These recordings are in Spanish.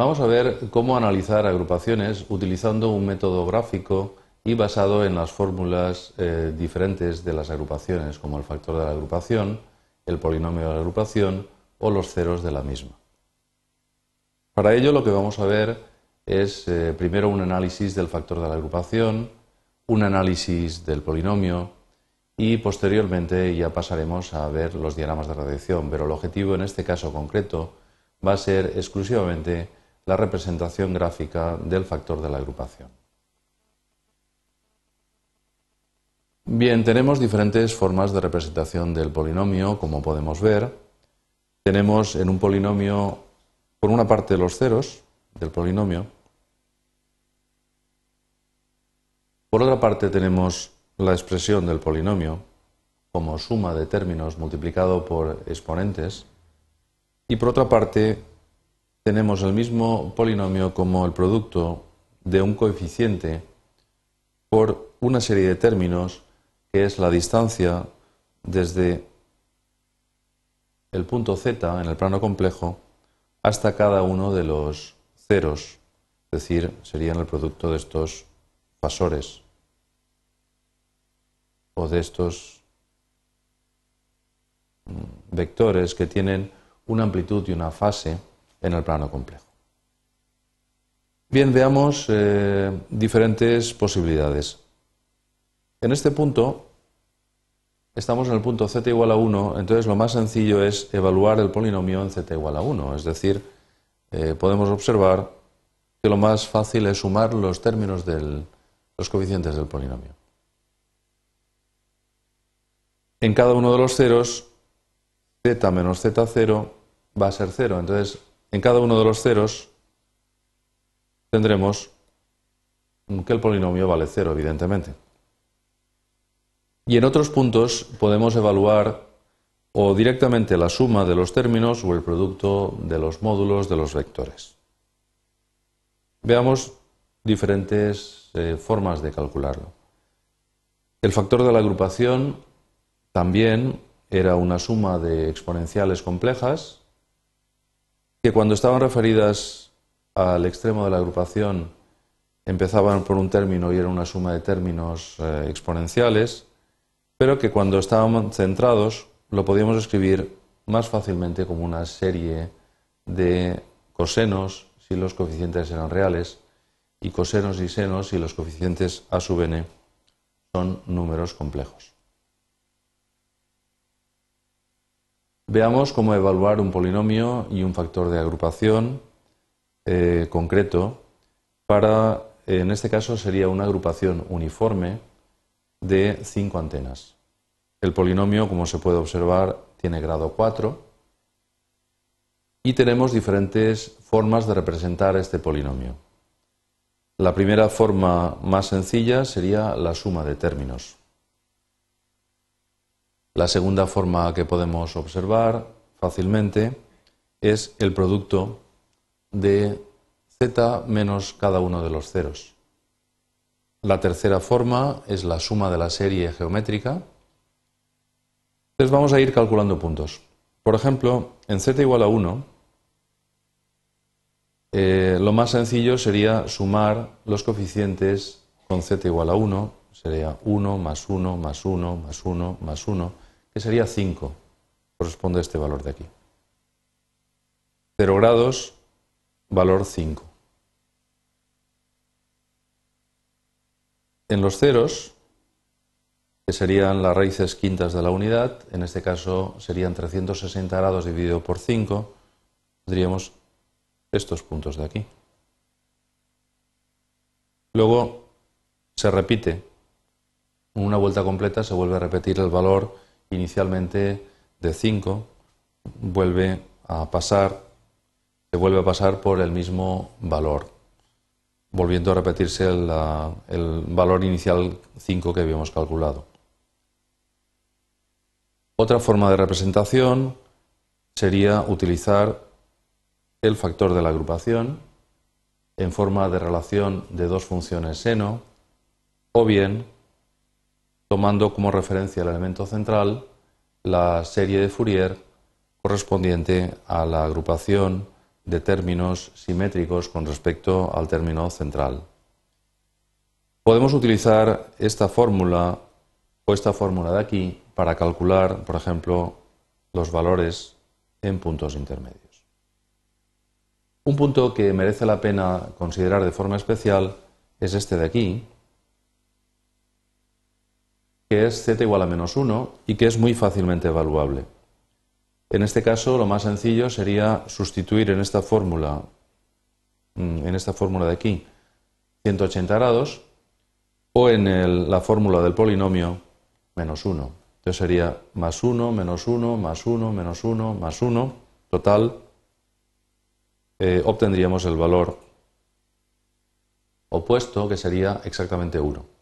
Vamos a ver cómo analizar agrupaciones utilizando un método gráfico y basado en las fórmulas eh, diferentes de las agrupaciones, como el factor de la agrupación, el polinomio de la agrupación o los ceros de la misma. Para ello lo que vamos a ver es eh, primero un análisis del factor de la agrupación, un análisis del polinomio y posteriormente ya pasaremos a ver los diagramas de radiación, pero el objetivo en este caso concreto va a ser exclusivamente la representación gráfica del factor de la agrupación. Bien, tenemos diferentes formas de representación del polinomio, como podemos ver. Tenemos en un polinomio, por una parte, los ceros del polinomio. Por otra parte, tenemos la expresión del polinomio como suma de términos multiplicado por exponentes. Y por otra parte, tenemos el mismo polinomio como el producto de un coeficiente por una serie de términos que es la distancia desde el punto z en el plano complejo hasta cada uno de los ceros, es decir, serían el producto de estos fasores o de estos mm, vectores que tienen una amplitud y una fase en el plano complejo. Bien, veamos eh, diferentes posibilidades. En este punto, estamos en el punto z igual a 1, entonces lo más sencillo es evaluar el polinomio en z igual a 1, es decir, eh, podemos observar que lo más fácil es sumar los términos de los coeficientes del polinomio. En cada uno de los ceros, z menos z0 va a ser 0. Entonces, en cada uno de los ceros tendremos que el polinomio vale 0, evidentemente. Y en otros puntos podemos evaluar o directamente la suma de los términos o el producto de los módulos de los vectores. Veamos diferentes eh, formas de calcularlo. El factor de la agrupación también era una suma de exponenciales complejas que cuando estaban referidas al extremo de la agrupación empezaban por un término y era una suma de términos eh, exponenciales, pero que cuando estaban centrados lo podíamos escribir más fácilmente como una serie de cosenos si los coeficientes eran reales y cosenos y senos si los coeficientes a sub n son números complejos. Veamos cómo evaluar un polinomio y un factor de agrupación eh, concreto para, en este caso sería una agrupación uniforme de cinco antenas. El polinomio, como se puede observar, tiene grado 4 y tenemos diferentes formas de representar este polinomio. La primera forma más sencilla sería la suma de términos. La segunda forma que podemos observar fácilmente es el producto de z menos cada uno de los ceros. La tercera forma es la suma de la serie geométrica. Entonces vamos a ir calculando puntos. Por ejemplo, en z igual a 1, eh, lo más sencillo sería sumar los coeficientes con z igual a 1 sería 1 más 1 más 1 más 1 más 1, que sería 5. Corresponde a este valor de aquí. 0 grados, valor 5. En los ceros, que serían las raíces quintas de la unidad, en este caso serían 360 grados dividido por 5, tendríamos estos puntos de aquí. Luego se repite una vuelta completa se vuelve a repetir el valor inicialmente de 5, vuelve a pasar, se vuelve a pasar por el mismo valor, volviendo a repetirse el, el valor inicial 5 que habíamos calculado. Otra forma de representación sería utilizar el factor de la agrupación en forma de relación de dos funciones seno o bien tomando como referencia el elemento central la serie de Fourier correspondiente a la agrupación de términos simétricos con respecto al término central. Podemos utilizar esta fórmula o esta fórmula de aquí para calcular, por ejemplo, los valores en puntos intermedios. Un punto que merece la pena considerar de forma especial es este de aquí, que es z igual a menos 1 y que es muy fácilmente evaluable. En este caso, lo más sencillo sería sustituir en esta fórmula, mm, en esta fórmula de aquí, 180 grados, o en la fórmula del polinomio, menos 1. Entonces sería más 1, menos 1, más 1, menos 1, más 1. Total, eh, obtendríamos el valor opuesto, que sería exactamente 1.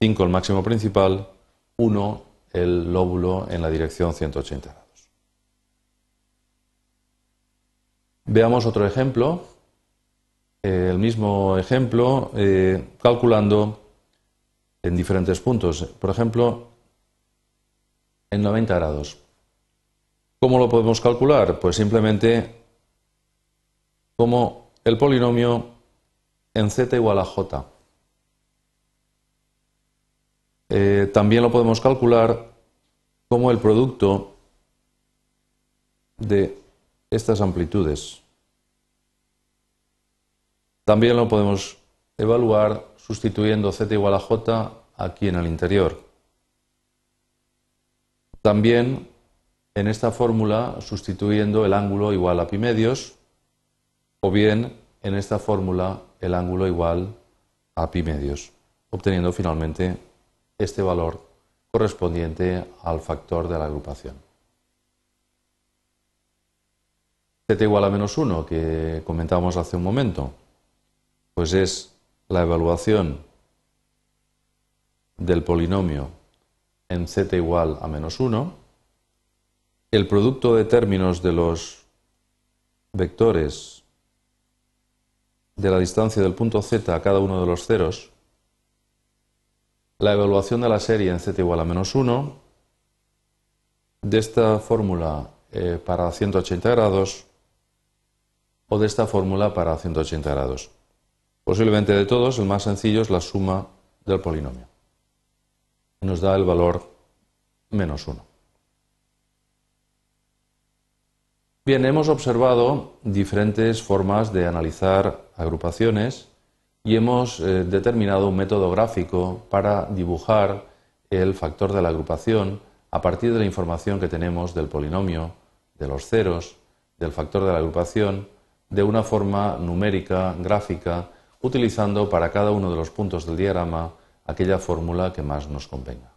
5 el máximo principal, 1 el lóbulo en la dirección 180 grados. Veamos otro ejemplo, eh, el mismo ejemplo eh, calculando en diferentes puntos. Por ejemplo, en 90 grados. ¿Cómo lo podemos calcular? Pues simplemente como el polinomio en z igual a j. Eh, también lo podemos calcular como el producto de estas amplitudes. También lo podemos evaluar sustituyendo z igual a j aquí en el interior. También en esta fórmula sustituyendo el ángulo igual a pi medios o bien en esta fórmula el ángulo igual a pi medios, obteniendo finalmente este valor correspondiente al factor de la agrupación. z igual a menos 1 que comentábamos hace un momento, pues es la evaluación del polinomio en z igual a menos 1, el producto de términos de los vectores de la distancia del punto z a cada uno de los ceros, la evaluación de la serie en z igual a menos 1, de esta fórmula eh, para 180 grados o de esta fórmula para 180 grados. Posiblemente de todos, el más sencillo es la suma del polinomio. Nos da el valor menos 1. Bien, hemos observado diferentes formas de analizar agrupaciones y hemos eh, determinado un método gráfico para dibujar el factor de la agrupación a partir de la información que tenemos del polinomio, de los ceros, del factor de la agrupación, de una forma numérica, gráfica, utilizando para cada uno de los puntos del diagrama aquella fórmula que más nos convenga.